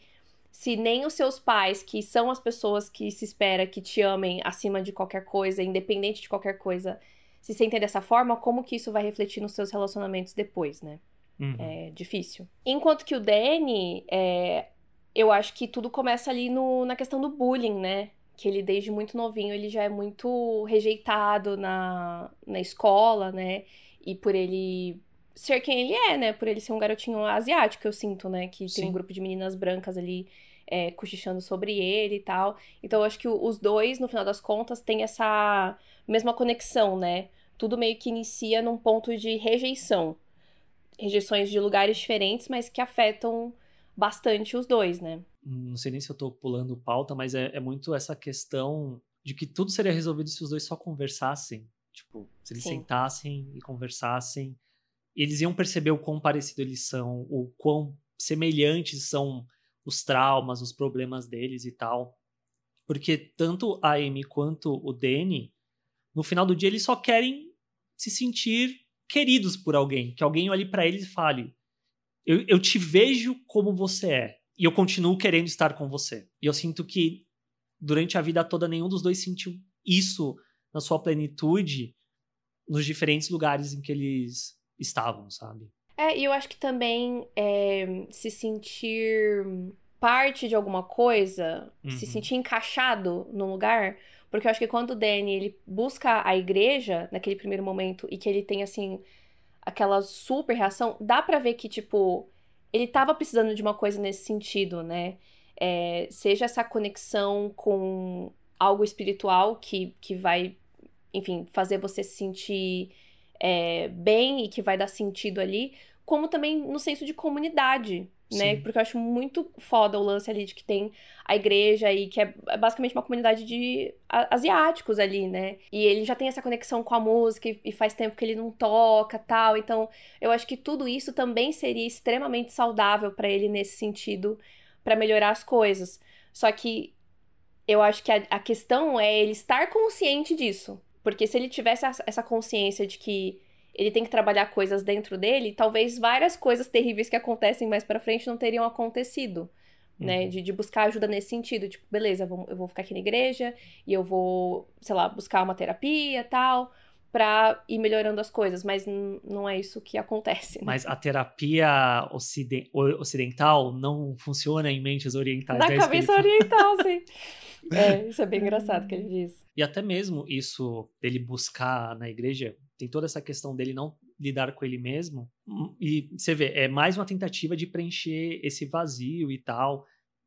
se nem os seus pais, que são as pessoas que se espera que te amem acima de qualquer coisa, independente de qualquer coisa, se sentem dessa forma, como que isso vai refletir nos seus relacionamentos depois, né? Uhum. É difícil. Enquanto que o Danny, é, eu acho que tudo começa ali no, na questão do bullying, né? Que ele, desde muito novinho, ele já é muito rejeitado na, na escola, né? E por ele ser quem ele é, né? Por ele ser um garotinho asiático, eu sinto, né? Que Sim. tem um grupo de meninas brancas ali é, cochichando sobre ele e tal. Então eu acho que os dois, no final das contas, têm essa mesma conexão, né? Tudo meio que inicia num ponto de rejeição. Rejeições de lugares diferentes, mas que afetam bastante os dois, né? Não sei nem se eu tô pulando pauta, mas é, é muito essa questão de que tudo seria resolvido se os dois só conversassem. Tipo, se eles Sim. sentassem e conversassem eles iam perceber o quão parecido eles são, o quão semelhantes são os traumas, os problemas deles e tal. Porque tanto a Amy quanto o Danny, no final do dia, eles só querem se sentir queridos por alguém. Que alguém olhe para eles e fale: eu, eu te vejo como você é. E eu continuo querendo estar com você. E eu sinto que durante a vida toda nenhum dos dois sentiu isso na sua plenitude nos diferentes lugares em que eles estavam, sabe? É, e eu acho que também é, se sentir parte de alguma coisa, uhum. se sentir encaixado num lugar, porque eu acho que quando o Danny ele busca a igreja naquele primeiro momento e que ele tem assim aquela super reação, dá para ver que tipo ele tava precisando de uma coisa nesse sentido, né? É, seja essa conexão com algo espiritual que, que vai, enfim, fazer você se sentir é, bem e que vai dar sentido ali, como também no senso de comunidade, né? Sim. Porque eu acho muito foda o lance ali de que tem a igreja aí, que é basicamente uma comunidade de asiáticos ali, né? E ele já tem essa conexão com a música e faz tempo que ele não toca tal. Então, eu acho que tudo isso também seria extremamente saudável para ele nesse sentido, para melhorar as coisas. Só que eu acho que a, a questão é ele estar consciente disso. Porque se ele tivesse essa consciência de que ele tem que trabalhar coisas dentro dele, talvez várias coisas terríveis que acontecem mais para frente não teriam acontecido. Né, uhum. de, de buscar ajuda nesse sentido, tipo, beleza, eu vou, eu vou ficar aqui na igreja e eu vou, sei lá, buscar uma terapia tal, pra ir melhorando as coisas, mas não é isso que acontece. Né? Mas a terapia ocidental não funciona em mentes orientais. Na é cabeça oriental, sim. *laughs* É, isso é bem engraçado que ele diz. E até mesmo isso dele buscar na igreja, tem toda essa questão dele não lidar com ele mesmo. E você vê, é mais uma tentativa de preencher esse vazio e tal.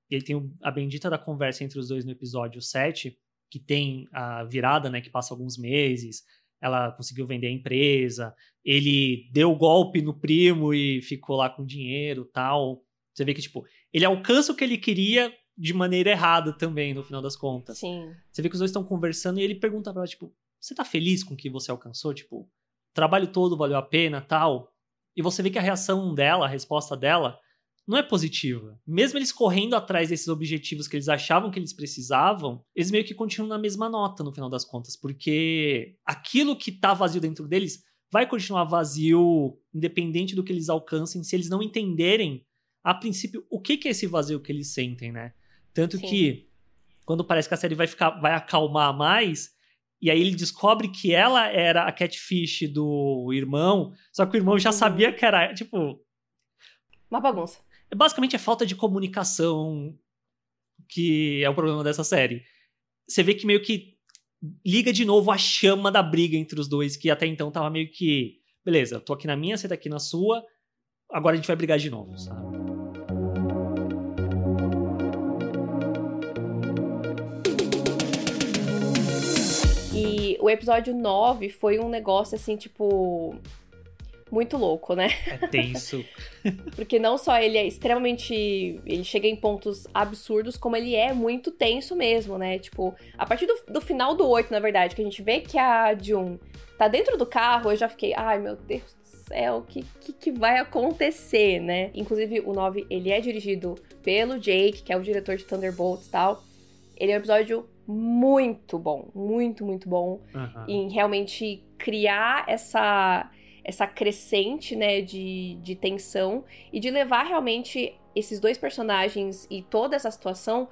Ele tem a bendita da conversa entre os dois no episódio 7, que tem a virada, né, que passa alguns meses, ela conseguiu vender a empresa, ele deu golpe no primo e ficou lá com dinheiro tal. Você vê que, tipo, ele alcança o que ele queria de maneira errada também, no final das contas. Sim. Você vê que os dois estão conversando e ele pergunta pra ela, tipo, você tá feliz com o que você alcançou? Tipo, o trabalho todo valeu a pena, tal. E você vê que a reação dela, a resposta dela, não é positiva. Mesmo eles correndo atrás desses objetivos que eles achavam que eles precisavam, eles meio que continuam na mesma nota no final das contas, porque aquilo que tá vazio dentro deles vai continuar vazio, independente do que eles alcancem, se eles não entenderem, a princípio, o que, que é esse vazio que eles sentem, né? Tanto Sim. que, quando parece que a série vai, ficar, vai acalmar mais, e aí ele descobre que ela era a catfish do irmão, só que o irmão já uhum. sabia que era, tipo... Uma bagunça. É, basicamente é falta de comunicação que é o problema dessa série. Você vê que meio que liga de novo a chama da briga entre os dois, que até então tava meio que. Beleza, tô aqui na minha, você tá aqui na sua, agora a gente vai brigar de novo, sabe? E o episódio 9 foi um negócio assim, tipo muito louco, né? É tenso. *laughs* Porque não só ele é extremamente. Ele chega em pontos absurdos, como ele é muito tenso mesmo, né? Tipo, a partir do, do final do 8, na verdade, que a gente vê que a Jun tá dentro do carro, eu já fiquei, ai meu Deus do céu, o que, que, que, vai acontecer, né? Inclusive, o 9, ele é dirigido pelo Jake, que é o diretor de Thunderbolts e tal. Ele é um episódio muito bom, muito, muito bom. Uhum. Em realmente criar essa essa crescente, né, de, de tensão e de levar realmente esses dois personagens e toda essa situação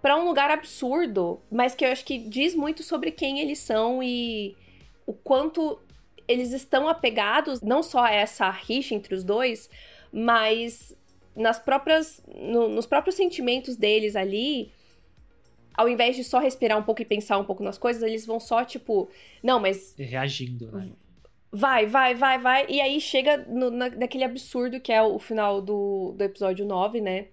para um lugar absurdo, mas que eu acho que diz muito sobre quem eles são e o quanto eles estão apegados não só a essa rixa entre os dois, mas nas próprias no, nos próprios sentimentos deles ali, ao invés de só respirar um pouco e pensar um pouco nas coisas, eles vão só tipo, não, mas reagindo, né? Vai, vai, vai, vai. E aí chega no, na, naquele absurdo que é o final do, do episódio 9, né?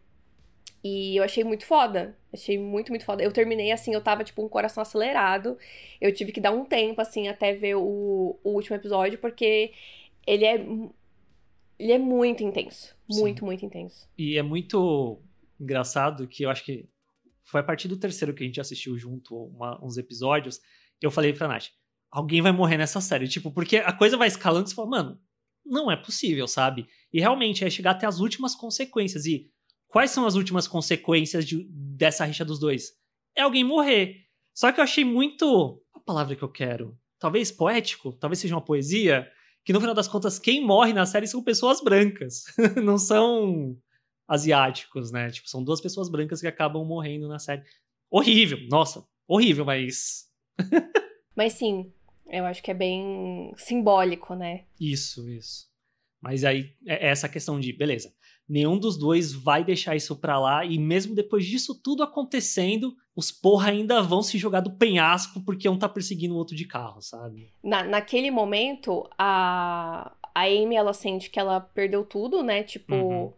E eu achei muito foda. Achei muito, muito foda. Eu terminei assim, eu tava, tipo, um coração acelerado. Eu tive que dar um tempo, assim, até ver o, o último episódio, porque ele é. Ele é muito intenso. Muito, Sim. muito intenso. E é muito engraçado que eu acho que foi a partir do terceiro que a gente assistiu junto uma, uns episódios. Eu falei pra Nath, alguém vai morrer nessa série. Tipo, porque a coisa vai escalando e você fala, mano, não é possível, sabe? E realmente é chegar até as últimas consequências. E quais são as últimas consequências de, dessa rixa dos dois? É alguém morrer. Só que eu achei muito. A palavra que eu quero. Talvez poético, talvez seja uma poesia. Que no final das contas, quem morre na série são pessoas brancas. *laughs* não são asiáticos, né? Tipo, são duas pessoas brancas que acabam morrendo na série. Horrível, nossa, horrível, mas. *laughs* mas sim, eu acho que é bem simbólico, né? Isso, isso. Mas aí é, é essa questão de, beleza, nenhum dos dois vai deixar isso pra lá, e mesmo depois disso tudo acontecendo, os porra ainda vão se jogar do penhasco porque um tá perseguindo o outro de carro, sabe? Na, naquele momento, a, a Amy, ela sente que ela perdeu tudo, né? Tipo, uhum.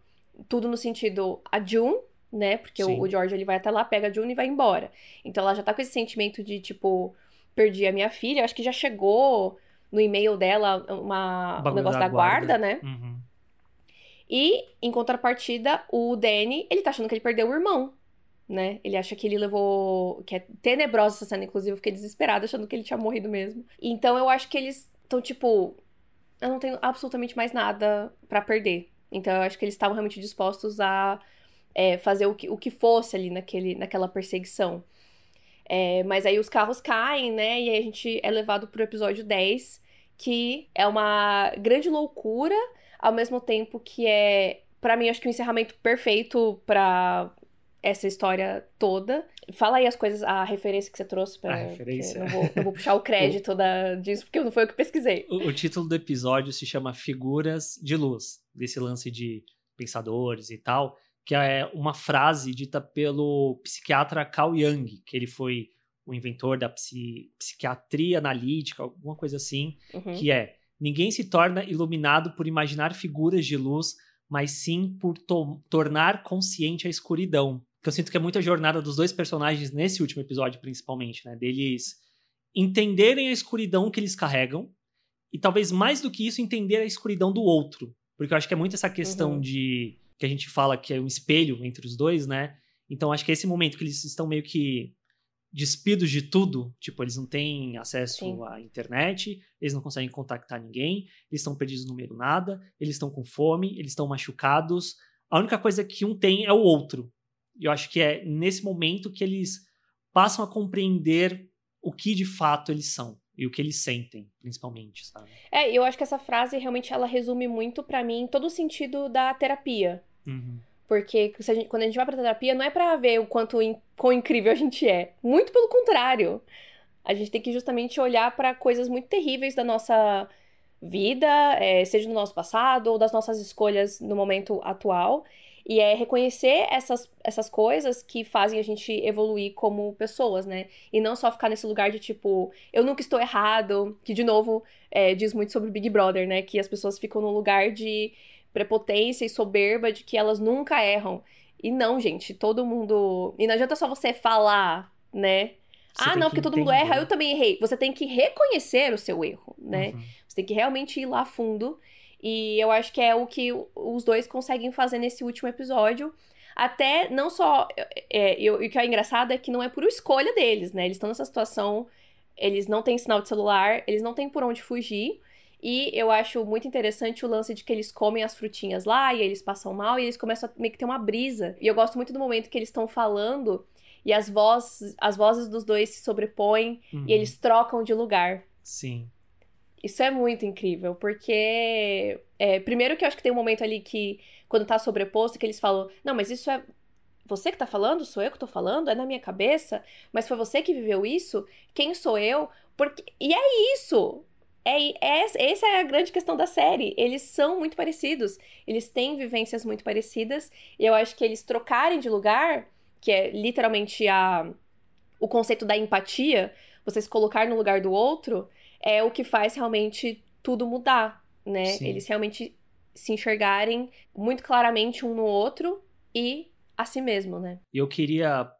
tudo no sentido, a June, né? Porque o, o, George, ele vai até lá, pega a June e vai embora. Então ela já tá com esse sentimento de, tipo perdi a minha filha, acho que já chegou no e-mail dela uma, um negócio da, da guarda, guarda, né? Uhum. E, em contrapartida, o Danny, ele tá achando que ele perdeu o irmão, né? Ele acha que ele levou. que é tenebrosa essa cena, inclusive, eu fiquei desesperada achando que ele tinha morrido mesmo. Então eu acho que eles estão, tipo. Eu não tenho absolutamente mais nada para perder. Então eu acho que eles estavam realmente dispostos a é, fazer o que, o que fosse ali naquele, naquela perseguição. É, mas aí os carros caem, né? E aí a gente é levado pro episódio 10, que é uma grande loucura, ao mesmo tempo que é, para mim, acho que o um encerramento perfeito para essa história toda. Fala aí as coisas, a referência que você trouxe para. A referência. Não vou, não vou puxar o *laughs* crédito da, disso, porque não foi eu que pesquisei. O, o título do episódio se chama Figuras de Luz, desse lance de pensadores e tal que é uma frase dita pelo psiquiatra Carl Jung, que ele foi o inventor da psi, psiquiatria analítica, alguma coisa assim, uhum. que é ninguém se torna iluminado por imaginar figuras de luz, mas sim por to tornar consciente a escuridão. Que eu sinto que é muita jornada dos dois personagens nesse último episódio, principalmente, né? Deles entenderem a escuridão que eles carregam e talvez mais do que isso entender a escuridão do outro, porque eu acho que é muito essa questão uhum. de que a gente fala que é um espelho entre os dois, né? Então acho que é esse momento que eles estão meio que despidos de tudo, tipo, eles não têm acesso Sim. à internet, eles não conseguem contactar ninguém, eles estão perdidos no meio do nada, eles estão com fome, eles estão machucados. A única coisa que um tem é o outro. E eu acho que é nesse momento que eles passam a compreender o que de fato eles são e o que eles sentem, principalmente, sabe? É, eu acho que essa frase realmente ela resume muito pra mim todo o sentido da terapia. Uhum. Porque a gente- quando a gente vai pra terapia, não é pra ver o quanto in- quão incrível a gente é. Muito pelo contrário. A gente tem que justamente olhar pra coisas muito terríveis da nossa vida, é, seja no nosso passado ou das nossas escolhas no momento atual. E é reconhecer essas, essas coisas que fazem a gente evoluir como pessoas, né? E não só ficar nesse lugar de tipo, eu nunca estou errado, que de novo é, diz muito sobre o Big Brother, né? Que as pessoas ficam num lugar de prepotência e soberba de que elas nunca erram. E não, gente, todo mundo. E não adianta só você falar, né? Você ah, não, que porque todo mundo erra, eu também errei. Você tem que reconhecer o seu erro, né? Uhum. Você tem que realmente ir lá fundo. E eu acho que é o que os dois conseguem fazer nesse último episódio. Até não só. É, e o e o que é engraçado é que não é por escolha deles, né? Eles estão nessa situação, eles não têm sinal de celular, eles não têm por onde fugir. E eu acho muito interessante o lance de que eles comem as frutinhas lá e eles passam mal e eles começam a meio que ter uma brisa. E eu gosto muito do momento que eles estão falando e as vozes, as vozes dos dois se sobrepõem Uhum. e eles trocam de lugar. Sim. Isso é muito incrível, porque. é, primeiro que eu acho que tem um momento ali que, quando tá sobreposto, que eles falam: Não, mas isso é. Você que tá falando? Sou eu que tô falando? É na minha cabeça? Mas foi você que viveu isso? Quem sou eu? Porque... E é isso! É, é, essa é a grande questão da série. Eles são muito parecidos. Eles têm vivências muito parecidas. E eu acho que eles trocarem de lugar, que é literalmente a, o conceito da empatia, você se colocar no lugar do outro, é o que faz realmente tudo mudar, né? Sim. Eles realmente se enxergarem muito claramente um no outro e a si mesmo, né? Eu queria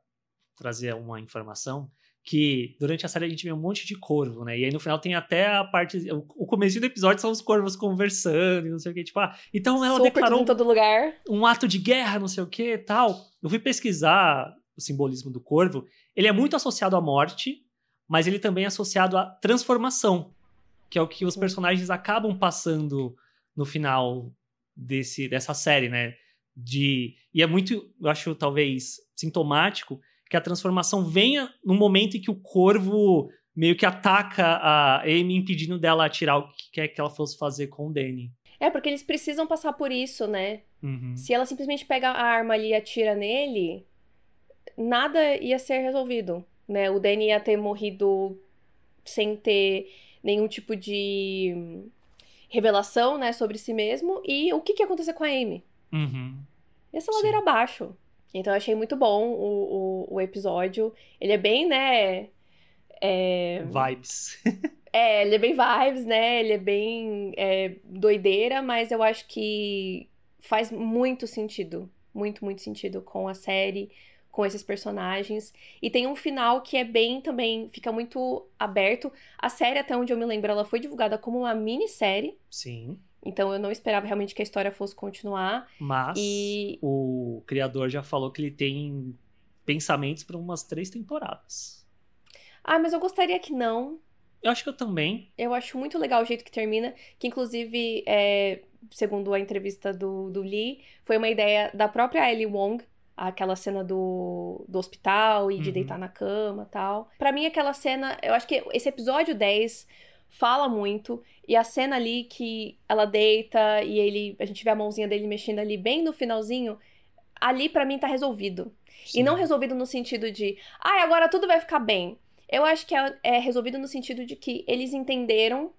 trazer uma informação que durante a série a gente vê um monte de corvo, né? E aí no final tem até a parte. O começo do episódio são os corvos conversando e não sei o que. Tipo, ah, então ela Super declarou em todo lugar. um ato de guerra, não sei o que tal. Eu fui pesquisar o simbolismo do corvo. Ele é muito associado à morte, mas ele também é associado à transformação, que é o que os personagens acabam passando no final desse, dessa série, né? De, e é muito, eu acho, talvez, sintomático que a transformação venha no momento em que o corvo meio que ataca a Amy, impedindo dela atirar o que quer que ela fosse fazer com o Danny. É, porque eles precisam passar por isso, né? Uhum. Se ela simplesmente pega a arma ali e atira nele, nada ia ser resolvido, né? O Danny ia ter morrido sem ter nenhum tipo de revelação, né, sobre si mesmo. E o que, que ia acontecer com a Amy? Uhum. Essa Sim. ladeira abaixo. Então eu achei muito bom o, o, o episódio. Ele é bem, né? É, Vibes. *laughs* é, ele é bem vibes, né? Ele é bem é, doideira, mas eu acho que faz muito sentido. Muito, muito sentido com a série, com esses personagens. E tem um final que é bem também, fica muito aberto. A série, até onde eu me lembro, ela foi divulgada como uma minissérie. Sim. Então eu não esperava realmente que a história fosse continuar. Mas E o criador já falou que ele tem pensamentos para umas três temporadas. Ah, mas eu gostaria que não. Eu acho que eu também. Eu acho muito legal o jeito que termina, que inclusive, é, segundo a entrevista do, do Lee, foi uma ideia da própria Ellie Wong, aquela cena do, do hospital e de Uhum. deitar na cama tal. Pra mim, aquela cena, eu acho que esse episódio 10 fala muito, e a cena ali que ela deita e ele, a gente vê a mãozinha dele mexendo ali bem no finalzinho, ali pra mim tá resolvido. E Sim. não resolvido no sentido de, ah, agora tudo vai ficar bem. Eu acho que é, é resolvido no sentido de que eles entenderam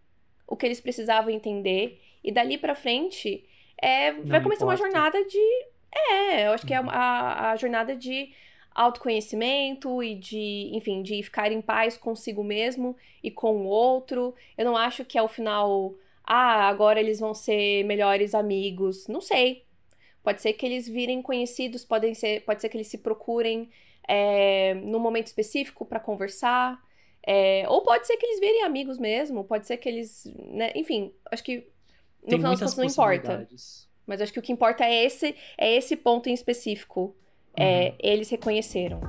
o que eles precisavam entender, e dali pra frente é, vai começar uma importa. jornada de. É, eu acho que é Uhum. a, a jornada de autoconhecimento e de, enfim, de ficar em paz consigo mesmo e com o outro. Eu não acho que ao final, ah, agora eles vão ser melhores amigos. Não sei. Pode ser que eles virem conhecidos, podem ser, pode ser que eles se procurem é, num momento específico pra conversar. é, ou pode ser que eles virem amigos mesmo, pode ser que eles. né, enfim, acho que no Tem final das contas não importa. Mas acho que o que importa é esse, é esse ponto em específico. É, Uhum. eles reconheceram.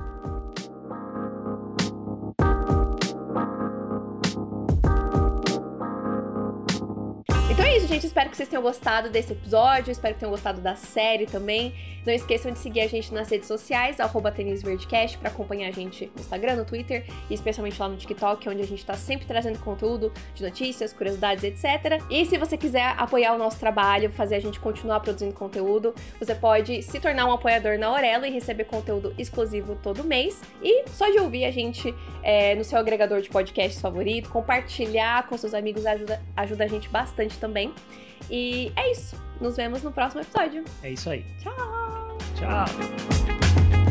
Gente. Espero que vocês tenham gostado desse episódio. Espero que tenham gostado da série também. Não esqueçam de seguir a gente nas redes sociais, arroba tenisverdecast, pra acompanhar a gente no Instagram, no Twitter e especialmente lá no TikTok, onde a gente tá sempre trazendo conteúdo de notícias, curiosidades, etc. E se você quiser apoiar o nosso trabalho, fazer a gente continuar produzindo conteúdo, você pode se tornar um apoiador na Aurelo e receber conteúdo exclusivo todo mês. E só de ouvir a gente é, no seu agregador de podcasts favorito, compartilhar com seus amigos ajuda, ajuda a gente bastante também. E é isso. Nos vemos no próximo episódio. É isso aí. Tchau! Tchau!